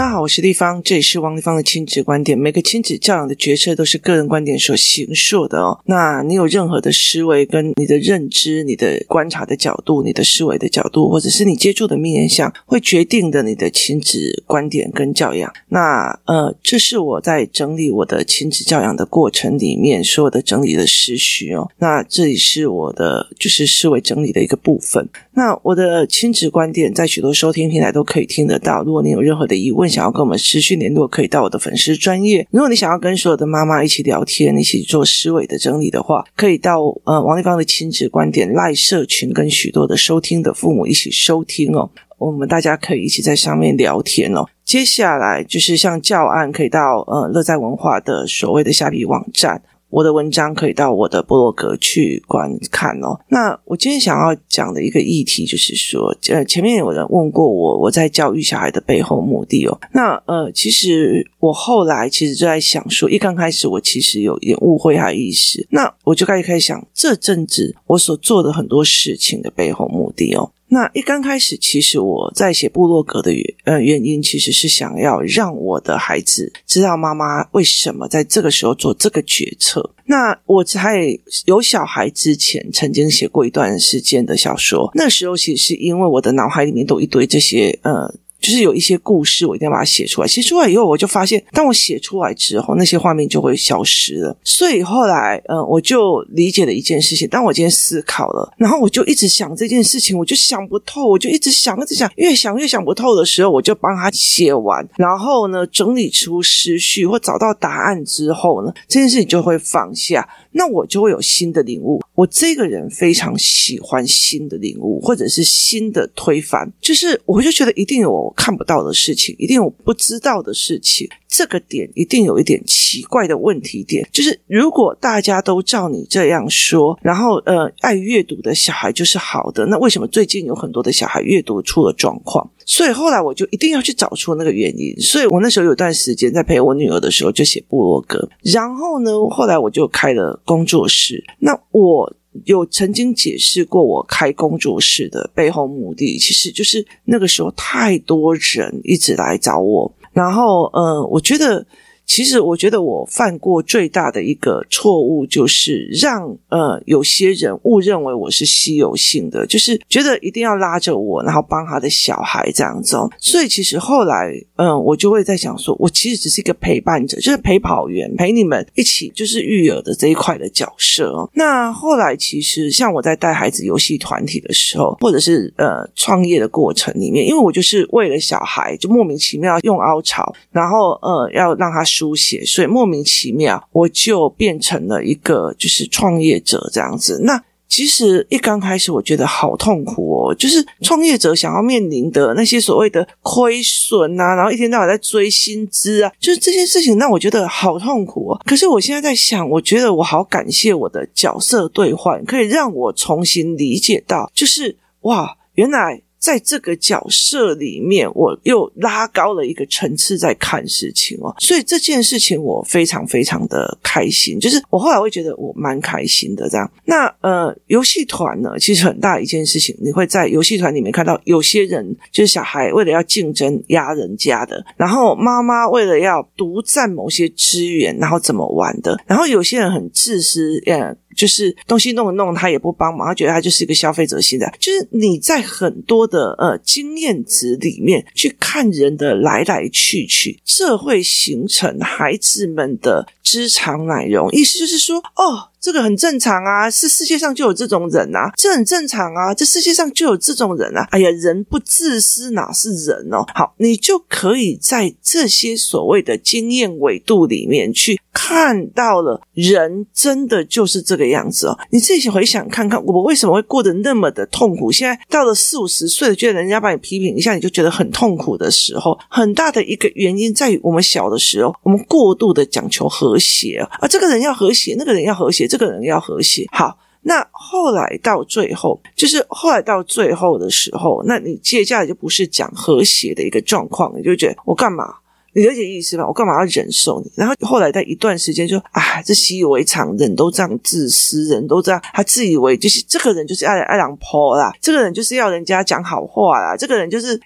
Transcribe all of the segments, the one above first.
大家好，我是丽芳，这里是王丽芳的亲子观点。每个亲子教养的决策都是个人观点所形塑的哦。那你有任何的思维、跟你的认知、你的观察的角度、你的思维的角度，或者是你接触的面向，会决定的你的亲子观点跟教养。那呃，这是我在整理我的亲子教养的过程里面所有的整理的思绪哦。那这里是我的就是思维整理的一个部分。那我的亲子观点在许多收听平台都可以听得到。如果你有任何的疑问，想要跟我们持续联络，可以到我的粉丝专业。如果你想要跟所有的妈妈一起聊天，一起做思维的整理的话，可以到呃王立芳的亲子观点赖社群，跟许多的收听的父母一起收听哦。我们大家可以一起在上面聊天哦。接下来就是像教案，可以到呃乐在文化的所谓的下笔网站。我的文章可以到我的部落格去观看哦。那我今天想要讲的一个议题就是说，呃，前面有人问过我，我在教育小孩的背后目的哦。那呃，其实我后来其实就在想说，一刚开始我其实有一点误会还意识，那我就开始开始想，这阵子我所做的很多事情的背后目的哦。那一刚开始，其实我在写部落格的原呃原因，其实是想要让我的孩子知道妈妈为什么在这个时候做这个决策。那我在有小孩之前，曾经写过一段时间的小说，那时候其实是因为我的脑海里面都一堆这些呃。就是有一些故事，我一定要把它写出来。写出来以后，我就发现，当我写出来之后，那些画面就会消失了。所以后来，嗯，我就理解了一件事情。当我今天思考了，然后我就一直想这件事情，我就想不透，我就一直想，一直想，越想越想不透的时候，我就帮他写完，然后呢，整理出思绪或找到答案之后呢，这件事情就会放下。那我就会有新的领悟。我这个人非常喜欢新的领悟，或者是新的推翻。就是我就觉得一定有看不到的事情，一定有不知道的事情。这个点一定有一点奇怪的问题点。就是如果大家都照你这样说，然后呃，爱阅读的小孩就是好的，那为什么最近有很多的小孩阅读出了状况？所以后来我就一定要去找出那个原因。所以我那时候有段时间在陪我女儿的时候就写部落格，然后呢，后来我就开了工作室。那我有曾经解释过我开工作室的背后目的，其实就是那个时候太多人一直来找我，然后嗯，我觉得。其实我觉得我犯过最大的一个错误，就是让呃有些人误认为我是稀有性的，就是觉得一定要拉着我，然后帮他的小孩这样子哦。所以其实后来，嗯、我就会在想说，我其实只是一个陪伴者，就是陪跑员，陪你们一起就是育儿的这一块的角色哦。那后来其实像我在带孩子游戏团体的时候，或者是呃创业的过程里面，因为我就是为了小孩，就莫名其妙用凹槽，然后呃要让他。书写，所以莫名其妙，我就变成了一个就是创业者这样子。那其实一刚开始，我觉得好痛苦哦，就是创业者想要面临的那些所谓的亏损啊，然后一天到晚在追薪资啊，就是这件事情让我觉得好痛苦哦。可是我现在在想，我觉得我好感谢我的角色兑换，可以让我重新理解到，就是哇，原来。在这个角色里面，我又拉高了一个层次在看事情哦，所以这件事情我非常非常的开心，就是我后来会觉得我蛮开心的这样。那呃，游戏团呢，其实很大一件事情，你会在游戏团里面看到有些人就是小孩为了要竞争压人家的，然后妈妈为了要独占某些资源，然后怎么玩的，然后有些人很自私，呃。就是东西弄一弄，他也不帮忙，他觉得他就是一个消费者心态。就是你在很多的呃经验值里面去看人的来来去去，这会形成孩子们的知常乃容。意思就是说，哦。这个很正常啊，是世界上就有这种人啊，这很正常啊，这世界上就有这种人啊。哎呀，人不自私哪是人哦？好，你就可以在这些所谓的经验维度里面去看到了，人真的就是这个样子哦。你自己回想看看，我为什么会过得那么的痛苦？现在到了四五十岁了，觉得人家把你批评一下，你就觉得很痛苦的时候，很大的一个原因在于我们小的时候，我们过度的讲求和谐啊，这个人要和谐，那个人要和谐。这个人要和谐，好，那后来到最后，就是后来到最后的时候，那你接下来就不是讲和谐的一个状况，你就觉得我干嘛？你了解意思吧？我干嘛要忍受你？然后后来在一段时间就，啊，这习以为常，人都这样自私，人都这样，他自以为就是这个人就是爱爱人泼啦，这个人就是要人家讲好话啦，这个人就是。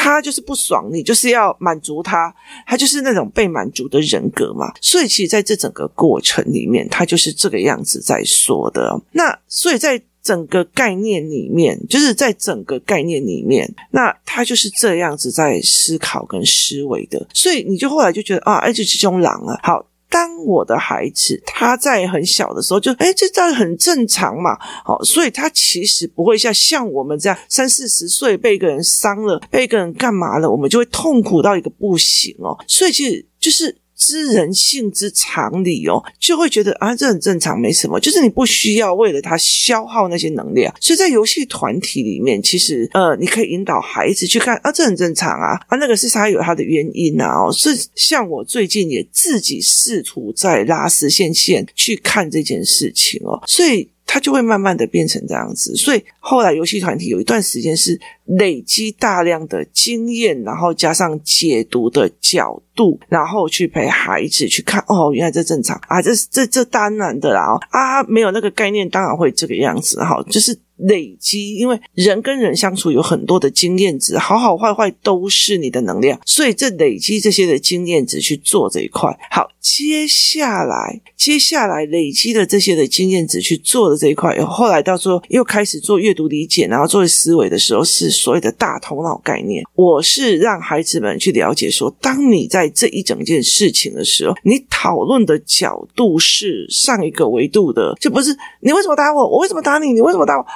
他就是不爽，你就是要满足他，他就是那种被满足的人格嘛。所以其实在这整个过程里面，他就是这个样子在说的。那所以在整个概念里面，就是在整个概念里面，那他就是这样子在思考跟思维的。所以你就后来就觉得啊，哎，这是种狼啊，好。当我的孩子他在很小的时候就，就哎，这这很正常嘛，好，所以他其实不会像像我们这样三四十岁被一个人伤了，被一个人干嘛了，我们就会痛苦到一个不行哦。所以其实就是。知人性之常理哦，就会觉得啊，这很正常，没什么。就是你不需要为了他消耗那些能量。所以在游戏团体里面，其实呃，你可以引导孩子去看啊，这很正常啊，啊，那个是他有他的原因啊。哦，是像我最近也自己试图在拉丝线线去看这件事情哦，所以。他就会慢慢的变成这样子，所以后来游戏团体有一段时间是累积大量的经验，然后加上解读的角度，然后去陪孩子去看，哦，原来这正常啊，这这这当然的啦，啊，没有那个概念，当然会这个样子哈，就是。累积，因为人跟人相处有很多的经验值，好好坏坏都是你的能量，所以这累积这些的经验值去做这一块。好，接下来接下来累积的这些的经验值去做的这一块，后来到时候又开始做阅读理解，然后做思维的时候，是所谓的大头脑概念。我是让孩子们去了解说，当你在这一整件事情的时候，你讨论的角度是上一个维度的，就不是你为什么打我，我为什么打你，你为什么打我？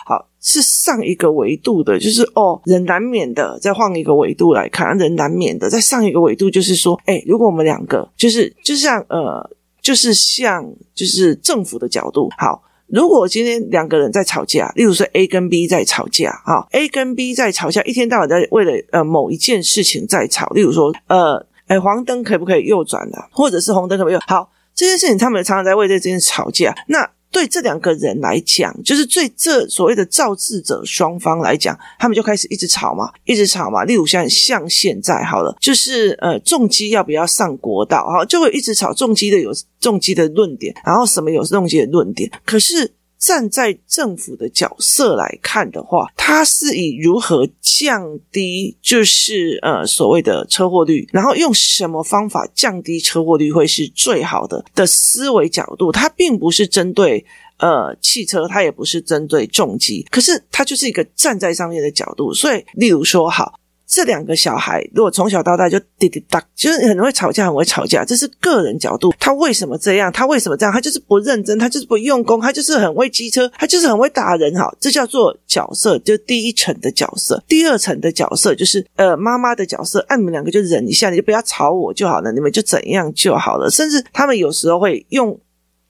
是上一个维度的，就是哦，人难免的。再换一个维度来看，人难免的。再上一个维度，就是说，哎，如果我们两个，就是就像呃，就是像就是政府的角度，好，如果今天两个人在吵架，例如说 A 跟 B 在吵架，哈，A 跟 B 在吵架，一天到晚在为了呃某一件事情在吵，例如说呃，哎，黄灯可不可以右转的，或者是红灯可不可以右？好，这件事情他们常常在为这件事吵架，那。对这两个人来讲，就是对这所谓的肇事者双方来讲，他们就开始一直吵嘛，一直吵嘛。例如像像现在好了，就是呃重机要不要上国道，哈，就会一直吵重机的有重机的论点，然后什么有重机的论点，可是。站在政府的角色来看的话，它是以如何降低，就是呃所谓的车祸率，然后用什么方法降低车祸率会是最好的的思维角度。它并不是针对呃汽车，它也不是针对重机，可是它就是一个站在上面的角度。所以，例如说，好。这两个小孩如果从小到大就滴滴答，就是很会吵架，很会吵架，这是个人角度。他为什么这样？他为什么这样？他就是不认真，他就是不用功，他就是很会机车，他就是很会打人。哈，这叫做角色，就第一层的角色。第二层的角色就是呃妈妈的角色。啊，你们两个就忍一下，你就不要吵我就好了，你们就怎样就好了。甚至他们有时候会用。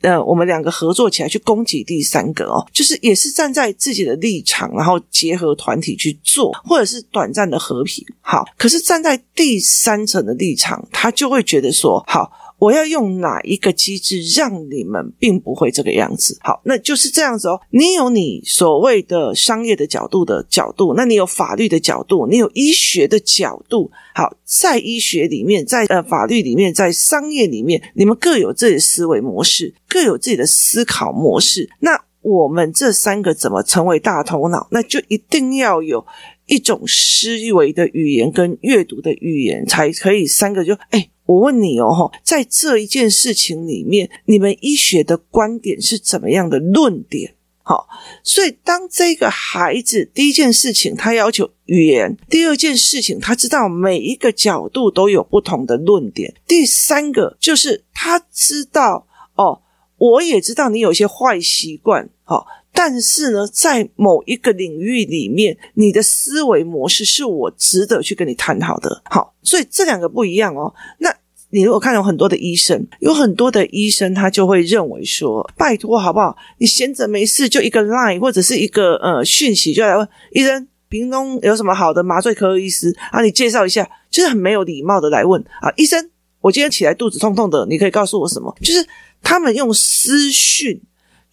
呃，我们两个合作起来去攻击第三个哦，就是也是站在自己的立场，然后结合团体去做，或者是短暂的和平。好，可是站在第三层的立场，他就会觉得说，好。我要用哪一个机制让你们并不会这个样子？好，那就是这样子哦。你有你所谓的商业的角度的角度，那你有法律的角度，你有医学的角度。好，在医学里面，在呃法律里面，在商业里面，你们各有自己的思维模式，各有自己的思考模式。那我们这三个怎么成为大头脑？那就一定要有一种思维的语言跟阅读的语言，才可以三个就哎。我问你哦，在这一件事情里面，你们医学的观点是怎么样的论点？好，所以当这个孩子第一件事情他要求语言，第二件事情他知道每一个角度都有不同的论点，第三个就是他知道哦，我也知道你有一些坏习惯，好，但是呢，在某一个领域里面，你的思维模式是我值得去跟你探讨的。好，所以这两个不一样哦。那。你如果看有很多的医生，有很多的医生，他就会认为说：“拜托，好不好？你闲着没事，就一个 line 或者是一个呃讯息，就来问医生，屏东有什么好的麻醉科医师啊？你介绍一下，就是很没有礼貌的来问啊，医生，我今天起来肚子痛痛的，你可以告诉我什么？就是他们用私讯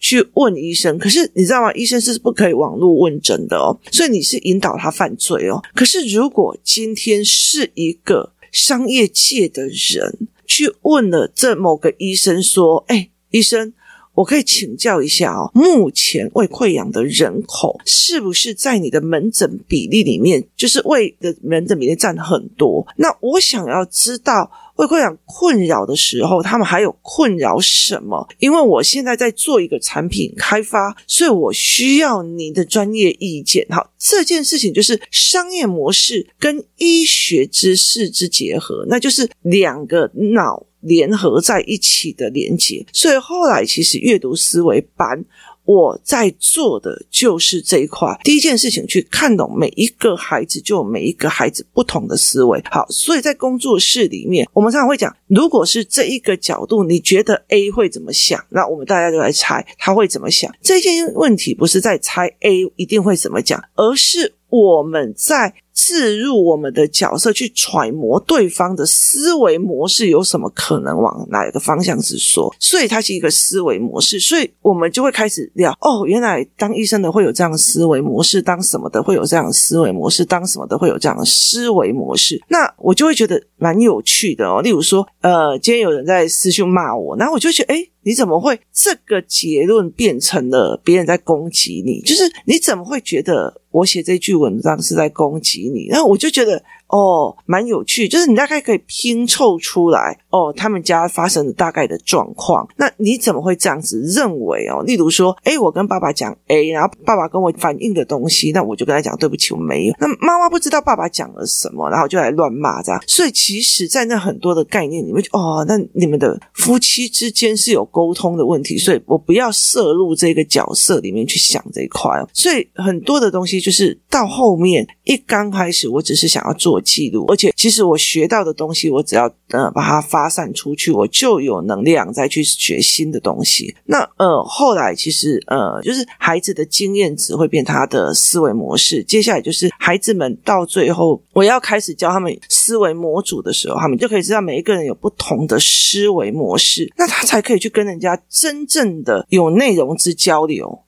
去问医生，可是你知道吗？医生是不可以网络问诊的哦，所以你是引导他犯罪哦。可是如果今天是一个。商业界的人去问了这某个医生说：“哎，医生，我可以请教一下哦，目前胃溃疡的人口是不是在你的门诊比例里面，就是胃的门诊比例占很多？那我想要知道。胃溃疡困扰的时候，他们还有困扰什么？因为我现在在做一个产品开发，所以我需要您的专业意见。好，这件事情就是商业模式跟医学知识之结合，那就是两个脑联合在一起的连接。所以后来其实阅读思维班。我在做的就是这一块。第一件事情，去看懂每一个孩子，就有每一个孩子不同的思维。好，所以在工作室里面，我们常常会讲，如果是这一个角度，你觉得 A 会怎么想？那我们大家就来猜他会怎么想。这件问题不是在猜 A 一定会怎么讲，而是我们在。置入我们的角色去揣摩对方的思维模式，有什么可能往哪一个方向去说？所以它是一个思维模式，所以我们就会开始聊哦，原来当医生的会有这样的思维模式，当什么的会有这样的思维模式，当什么的会有这样的思维模式。那我就会觉得蛮有趣的哦。例如说，呃，今天有人在私讯骂我，然后我就觉得，诶，你怎么会这个结论变成了别人在攻击你？就是你怎么会觉得？我写这句文章是在攻击你，然后我就觉得。哦，蛮有趣，就是你大概可以拼凑出来哦，他们家发生的大概的状况。那你怎么会这样子认为哦？例如说，诶，我跟爸爸讲 A，然后爸爸跟我反映的东西，那我就跟他讲对不起，我没有。那妈妈不知道爸爸讲了什么，然后就来乱骂这样。所以其实，在那很多的概念里面，哦，那你们的夫妻之间是有沟通的问题，所以我不要涉入这个角色里面去想这一块。所以很多的东西就是到后面一刚开始，我只是想要做。记录，而且其实我学到的东西，我只要呃把它发散出去，我就有能量再去学新的东西。那呃后来其实呃就是孩子的经验值会变他的思维模式，接下来就是孩子们到最后我要开始教他们思维模组的时候，他们就可以知道每一个人有不同的思维模式，那他才可以去跟人家真正的有内容之交流，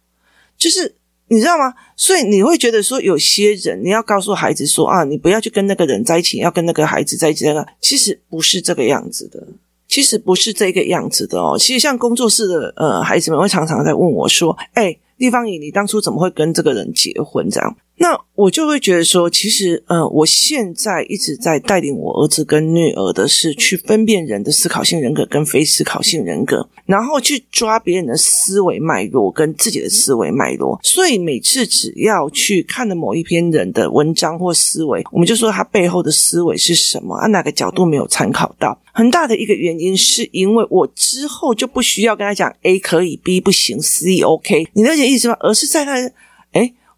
就是。你知道吗？所以你会觉得说，有些人你要告诉孩子说啊，你不要去跟那个人在一起，要跟那个孩子在一起。那个其实不是这个样子的，其实不是这个样子的哦。其实像工作室的呃孩子们会常常在问我说：“哎，丽芳仪，你当初怎么会跟这个人结婚？”这样。那我就会觉得说，其实，呃，我现在一直在带领我儿子跟女儿的是去分辨人的思考性人格跟非思考性人格，然后去抓别人的思维脉络跟自己的思维脉络。所以每次只要去看了某一篇人的文章或思维，我们就说他背后的思维是什么，啊，哪个角度没有参考到？很大的一个原因是因为我之后就不需要跟他讲 A 可以，B 不行，C OK，你了解意思吗？而是在他，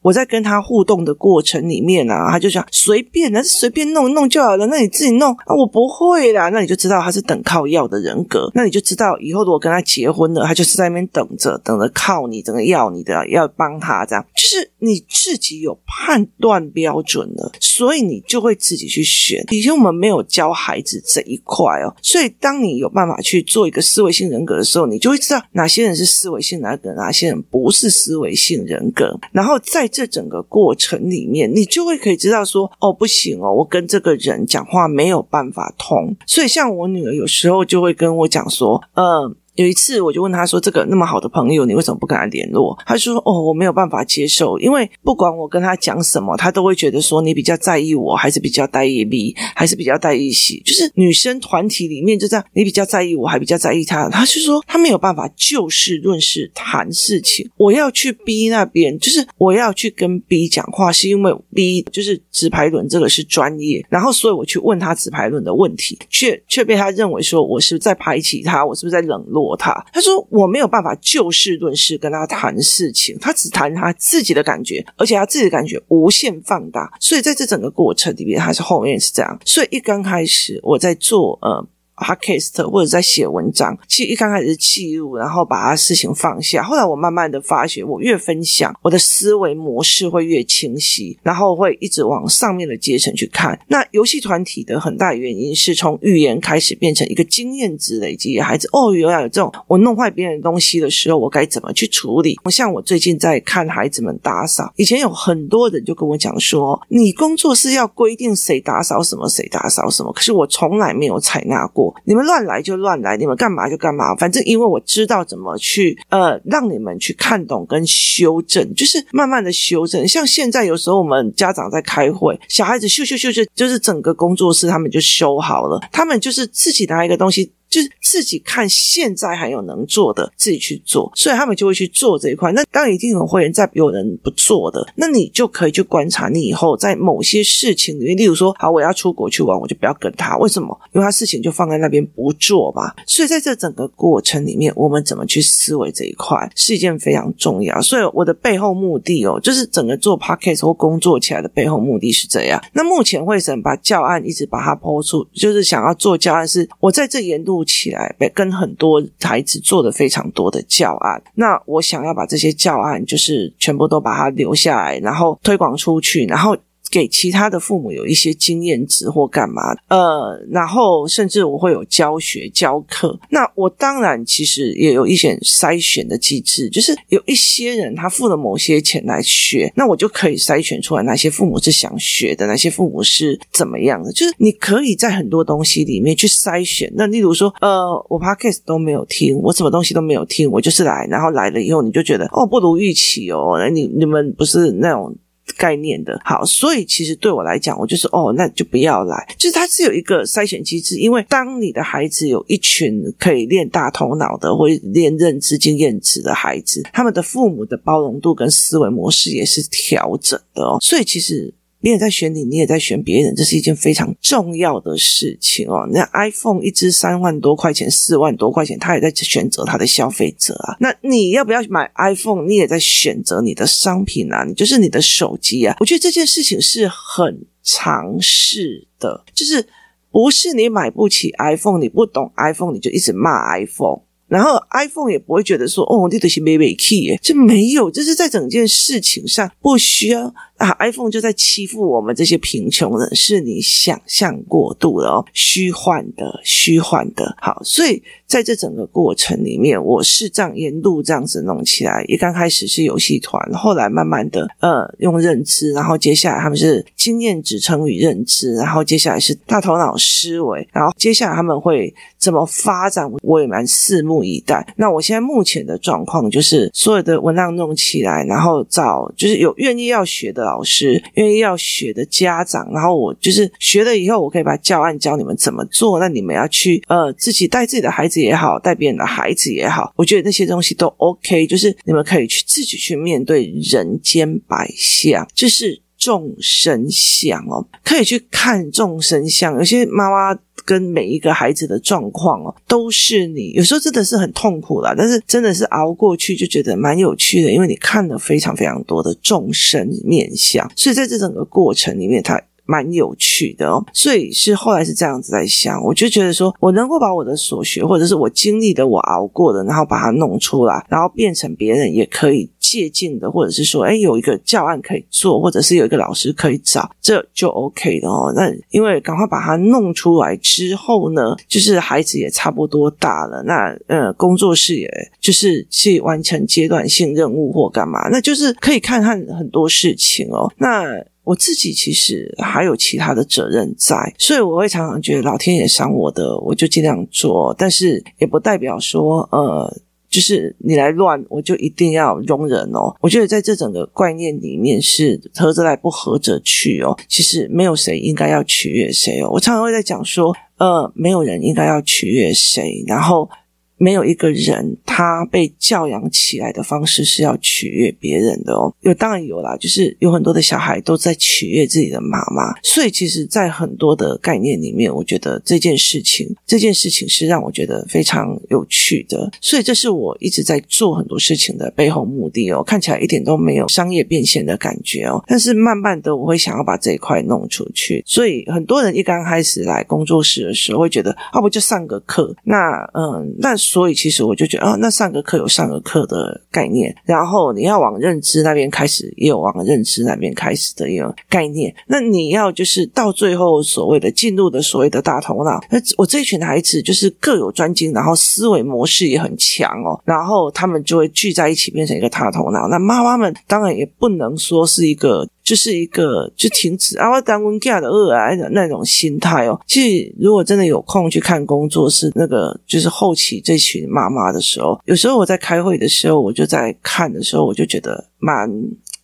我在跟他互动的过程里面啊，他就想随便，那是随便弄弄就好了。那你自己弄啊，我不会啦。那你就知道他是等靠要的人格。那你就知道以后如果跟他结婚了，他就是在那边等着，等着靠你，等着要你的，要帮他这样。就是你自己有判断标准了，所以你就会自己去选。以前我们没有教孩子这一块哦，所以当你有办法去做一个思维性人格的时候，你就会知道哪些人是思维性人格，哪些人不是思维性人格，然后再。这整个过程里面，你就会可以知道说，哦，不行哦，我跟这个人讲话没有办法通。所以，像我女儿有时候就会跟我讲说，嗯。有一次，我就问他说：“这个那么好的朋友，你为什么不跟他联络？”他说：“哦，我没有办法接受，因为不管我跟他讲什么，他都会觉得说你比较在意我，还是比较在意 B，还是比较在意 C。就是女生团体里面就这样，你比较在意我，还比较在意他。他是说他没有办法就事论事谈事情。我要去 B 那边，就是我要去跟 B 讲话，是因为 B 就是直排轮这个是专业，然后所以我去问他直排轮的问题，却却被他认为说我是不是在排挤他，我是不是在冷落。”他他说我没有办法就事论事跟他谈事情，他只谈他自己的感觉，而且他自己的感觉无限放大，所以在这整个过程里面，他是后面是这样。所以一刚开始我在做呃。Podcast 或者在写文章，其实一刚开始是记录，然后把他事情放下。后来我慢慢的发觉，我越分享，我的思维模式会越清晰，然后会一直往上面的阶层去看。那游戏团体的很大原因是从语言开始变成一个经验值累积。孩子哦，原来有这种我弄坏别人的东西的时候，我该怎么去处理？我像我最近在看孩子们打扫，以前有很多人就跟我讲说，你工作室要规定谁打扫什么，谁打扫什么，可是我从来没有采纳过。你们乱来就乱来，你们干嘛就干嘛，反正因为我知道怎么去呃让你们去看懂跟修正，就是慢慢的修正。像现在有时候我们家长在开会，小孩子咻咻咻就就是整个工作室他们就修好了，他们就是自己拿一个东西。就是自己看现在还有能做的，自己去做，所以他们就会去做这一块。那当一定有会员在有人不做的，那你就可以去观察你以后在某些事情里面，例如说，好，我要出国去玩，我就不要跟他，为什么？因为他事情就放在那边不做嘛。所以在这整个过程里面，我们怎么去思维这一块是一件非常重要。所以我的背后目的哦，就是整个做 podcast 或工作起来的背后目的是这样。那目前会审把教案一直把它抛出，就是想要做教案，是我在这沿路。起来，跟很多孩子做的非常多的教案。那我想要把这些教案，就是全部都把它留下来，然后推广出去，然后。给其他的父母有一些经验值或干嘛，呃，然后甚至我会有教学教课。那我当然其实也有一些筛选的机制，就是有一些人他付了某些钱来学，那我就可以筛选出来哪些父母是想学的，哪些父母是怎么样的。就是你可以在很多东西里面去筛选。那例如说，呃，我 podcast 都没有听，我什么东西都没有听，我就是来，然后来了以后你就觉得哦不如预期哦，那你你们不是那种。概念的好，所以其实对我来讲，我就是哦，那就不要来。就是它是有一个筛选机制，因为当你的孩子有一群可以练大头脑的，或练认知经验值的孩子，他们的父母的包容度跟思维模式也是调整的哦。所以其实。别人在选你，你也在选别人，这是一件非常重要的事情哦。那 iPhone 一支三万多块钱、四万多块钱，他也在选择他的消费者啊。那你要不要买 iPhone？你也在选择你的商品啊，你就是你的手机啊。我觉得这件事情是很常识的，就是不是你买不起 iPhone，你不懂 iPhone，你就一直骂 iPhone。然后 iPhone 也不会觉得说哦，这都是没没 key 耶，这没有，这是在整件事情上不需要啊。iPhone 就在欺负我们这些贫穷人，是你想象过度了哦，虚幻的，虚幻的。好，所以在这整个过程里面，我是这样沿路这样子弄起来。一刚开始是游戏团，后来慢慢的呃用认知，然后接下来他们是经验支撑与认知，然后接下来是大头脑思维，然后接下来他们会怎么发展，我也蛮拭目以待。那我现在目前的状况就是，所有的文档弄起来，然后找就是有愿意要学的老师，愿意要学的家长，然后我就是学了以后，我可以把教案教你们怎么做。那你们要去呃自己带自己的孩子也好，带别人的孩子也好，我觉得那些东西都 OK。就是你们可以去自己去面对人间百相，就是众生相哦，可以去看众生相。有些妈妈。跟每一个孩子的状况哦，都是你有时候真的是很痛苦啦，但是真的是熬过去就觉得蛮有趣的，因为你看了非常非常多的众生面相，所以在这整个过程里面，他蛮有趣的哦。所以是后来是这样子在想，我就觉得说我能够把我的所学，或者是我经历的、我熬过的，然后把它弄出来，然后变成别人也可以。借鉴的，或者是说，哎，有一个教案可以做，或者是有一个老师可以找，这就 OK 的哦。那因为赶快把它弄出来之后呢，就是孩子也差不多大了，那呃，工作室也就是去完成阶段性任务或干嘛，那就是可以看看很多事情哦。那我自己其实还有其他的责任在，所以我会常常觉得老天爷赏我的，我就尽量做，但是也不代表说呃。就是你来乱，我就一定要容忍哦。我觉得在这整个观念里面是合则来，不合则去哦。其实没有谁应该要取悦谁哦。我常常会在讲说，呃，没有人应该要取悦谁，然后。没有一个人，他被教养起来的方式是要取悦别人的哦。有当然有啦，就是有很多的小孩都在取悦自己的妈妈。所以，其实，在很多的概念里面，我觉得这件事情，这件事情是让我觉得非常有趣的。所以，这是我一直在做很多事情的背后目的哦。看起来一点都没有商业变现的感觉哦，但是慢慢的，我会想要把这一块弄出去。所以，很多人一刚开始来工作室的时候，会觉得啊，不就上个课？那嗯，那。所以其实我就觉得啊，那上个课有上个课的概念，然后你要往认知那边开始，也有往认知那边开始的一个概念。那你要就是到最后所谓的进入的所谓的大头脑，那我这一群孩子就是各有专精，然后思维模式也很强哦，然后他们就会聚在一起变成一个大头脑。那妈妈们当然也不能说是一个。就是一个就停止啊，我当温家的二癌的那种心态哦。其实如果真的有空去看工作室那个就是后期这群妈妈的时候，有时候我在开会的时候，我就在看的时候，我就觉得蛮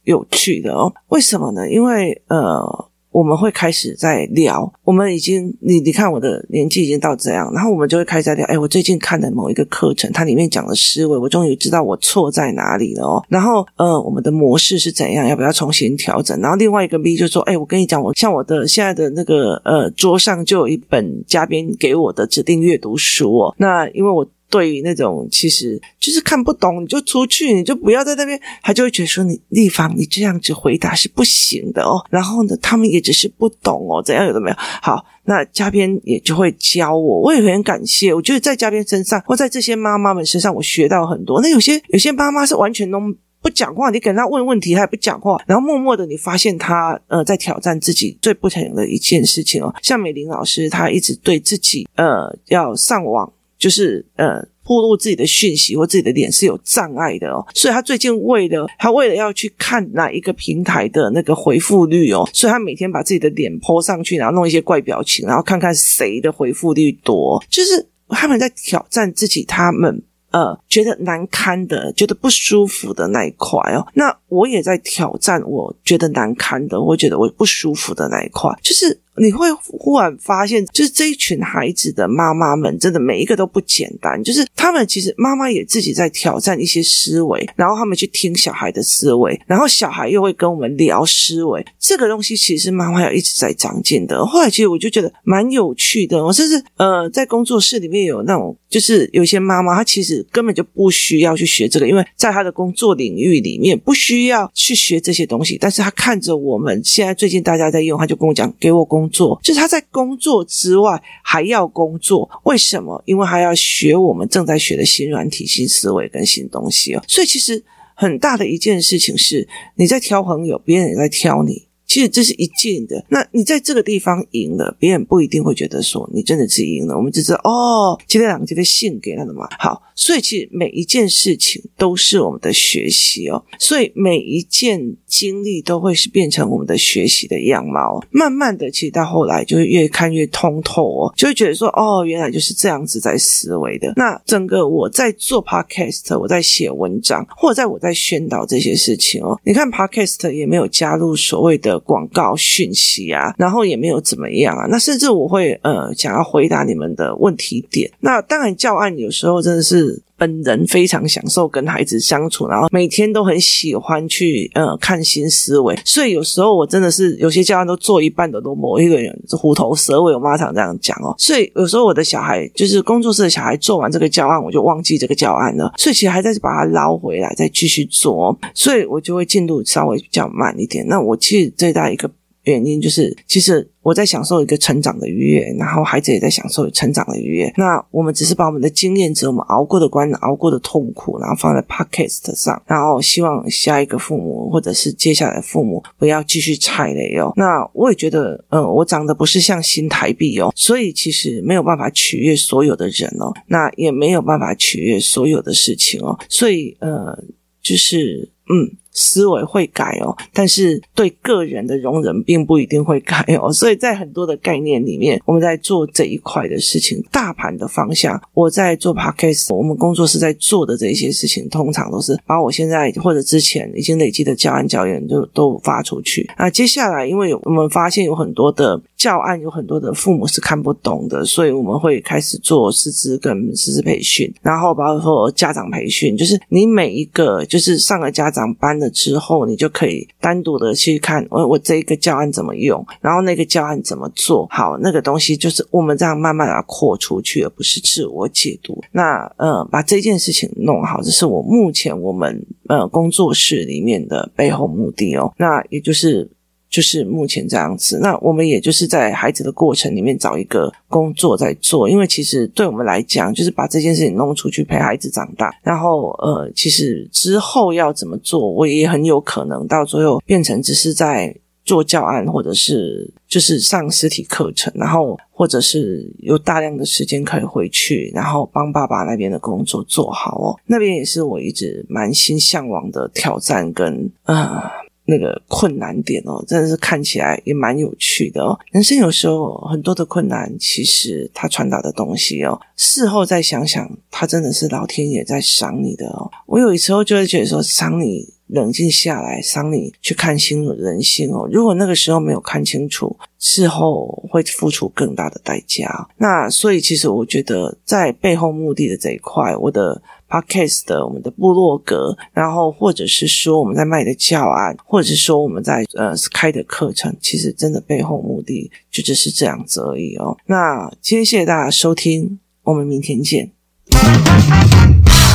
有趣的哦。为什么呢？因为呃。我们会开始在聊，我们已经你你看我的年纪已经到这样，然后我们就会开始在聊。哎，我最近看的某一个课程，它里面讲的思维，我终于知道我错在哪里了哦。然后呃，我们的模式是怎样，要不要重新调整？然后另外一个 B 就说，哎，我跟你讲，我像我的现在的那个呃桌上就有一本嘉宾给我的指定阅读书哦。那因为我。对于那种其实就是看不懂，你就出去，你就不要在那边，他就会觉得说你丽芳，你这样子回答是不行的哦。然后呢，他们也只是不懂哦，怎样有的没有。好，那嘉宾也就会教我，我也很感谢。我觉得在嘉宾身上，或在这些妈妈们身上，我学到很多。那有些有些妈妈是完全都不讲话，你给她问问题，她也不讲话，然后默默的你发现她呃在挑战自己最不成的一件事情哦。像美玲老师，她一直对自己呃要上网。就是呃，暴露自己的讯息或自己的脸是有障碍的哦，所以他最近为了他为了要去看哪一个平台的那个回复率哦，所以他每天把自己的脸泼上去，然后弄一些怪表情，然后看看谁的回复率多，就是他们在挑战自己，他们呃觉得难堪的、觉得不舒服的那一块哦。那我也在挑战我觉得难堪的，我觉得我不舒服的那一块，就是。你会忽然发现，就是这一群孩子的妈妈们，真的每一个都不简单。就是他们其实妈妈也自己在挑战一些思维，然后他们去听小孩的思维，然后小孩又会跟我们聊思维。这个东西其实妈妈要一直在长进的。后来其实我就觉得蛮有趣的。我甚至呃在工作室里面有那种，就是有些妈妈她其实根本就不需要去学这个，因为在他的工作领域里面不需要去学这些东西。但是他看着我们现在最近大家在用，他就跟我讲，给我工。作就是他在工作之外还要工作，为什么？因为他要学我们正在学的新软体、新思维跟新东西哦。所以其实很大的一件事情是，你在挑朋友，别人也在挑你。其实这是一件的。那你在这个地方赢了，别人不一定会觉得说你真的是赢了。我们只知道哦，今天两个今天信给他的嘛。好，所以其实每一件事情都是我们的学习哦。所以每一件经历都会是变成我们的学习的样貌。慢慢的，其实到后来就会越看越通透哦，就会觉得说哦，原来就是这样子在思维的。那整个我在做 podcast，我在写文章，或者在我在宣导这些事情哦。你看 podcast 也没有加入所谓的。广告讯息啊，然后也没有怎么样啊。那甚至我会呃想要回答你们的问题点。那当然教案有时候真的是本人非常享受跟孩子相处，然后每天都很喜欢去呃看新思维。所以有时候我真的是有些教案都做一半的都某一个人虎头蛇尾，我妈常这样讲哦。所以有时候我的小孩就是工作室的小孩做完这个教案，我就忘记这个教案了。所以其实还在把它捞回来再继续做，所以我就会进度稍微比较慢一点。那我其实最大一个原因就是，其实。我在享受一个成长的愉悦，然后孩子也在享受成长的愉悦。那我们只是把我们的经验值、我们熬过的关、熬过的痛苦，然后放在 Podcast 上，然后希望下一个父母或者是接下来的父母不要继续踩雷哦。那我也觉得，嗯，我长得不是像新台币哦，所以其实没有办法取悦所有的人哦，那也没有办法取悦所有的事情哦，所以呃，就是嗯。思维会改哦，但是对个人的容忍并不一定会改哦。所以在很多的概念里面，我们在做这一块的事情，大盘的方向，我在做 Podcast，我们工作室在做的这些事情，通常都是把我现在或者之前已经累积的教案教研就都发出去。那接下来，因为我们发现有很多的教案，有很多的父母是看不懂的，所以我们会开始做师资跟师资培训，然后包括家长培训，就是你每一个就是上了家长班。了之后，你就可以单独的去看我我这一个教案怎么用，然后那个教案怎么做好，那个东西就是我们这样慢慢的扩出去，而不是自我解读。那呃，把这件事情弄好，这是我目前我们呃工作室里面的背后目的哦。那也就是。就是目前这样子，那我们也就是在孩子的过程里面找一个工作在做，因为其实对我们来讲，就是把这件事情弄出去陪孩子长大，然后呃，其实之后要怎么做，我也很有可能到最后变成只是在做教案，或者是就是上实体课程，然后或者是有大量的时间可以回去，然后帮爸爸那边的工作做好哦，那边也是我一直蛮心向往的挑战跟呃。那个困难点哦，真的是看起来也蛮有趣的哦。人生有时候很多的困难，其实他传达的东西哦，事后再想想，他真的是老天爷在赏你的哦。我有时候就会觉得说，赏你冷静下来，赏你去看清楚人性哦。如果那个时候没有看清楚，事后会付出更大的代价。那所以，其实我觉得在背后目的的这一块，我的。Podcast 的我们的部落格，然后或者是说我们在卖的教案，或者是说我们在呃开的课程，其实真的背后目的就只是这样子而已哦。那今天谢谢大家收听，我们明天见。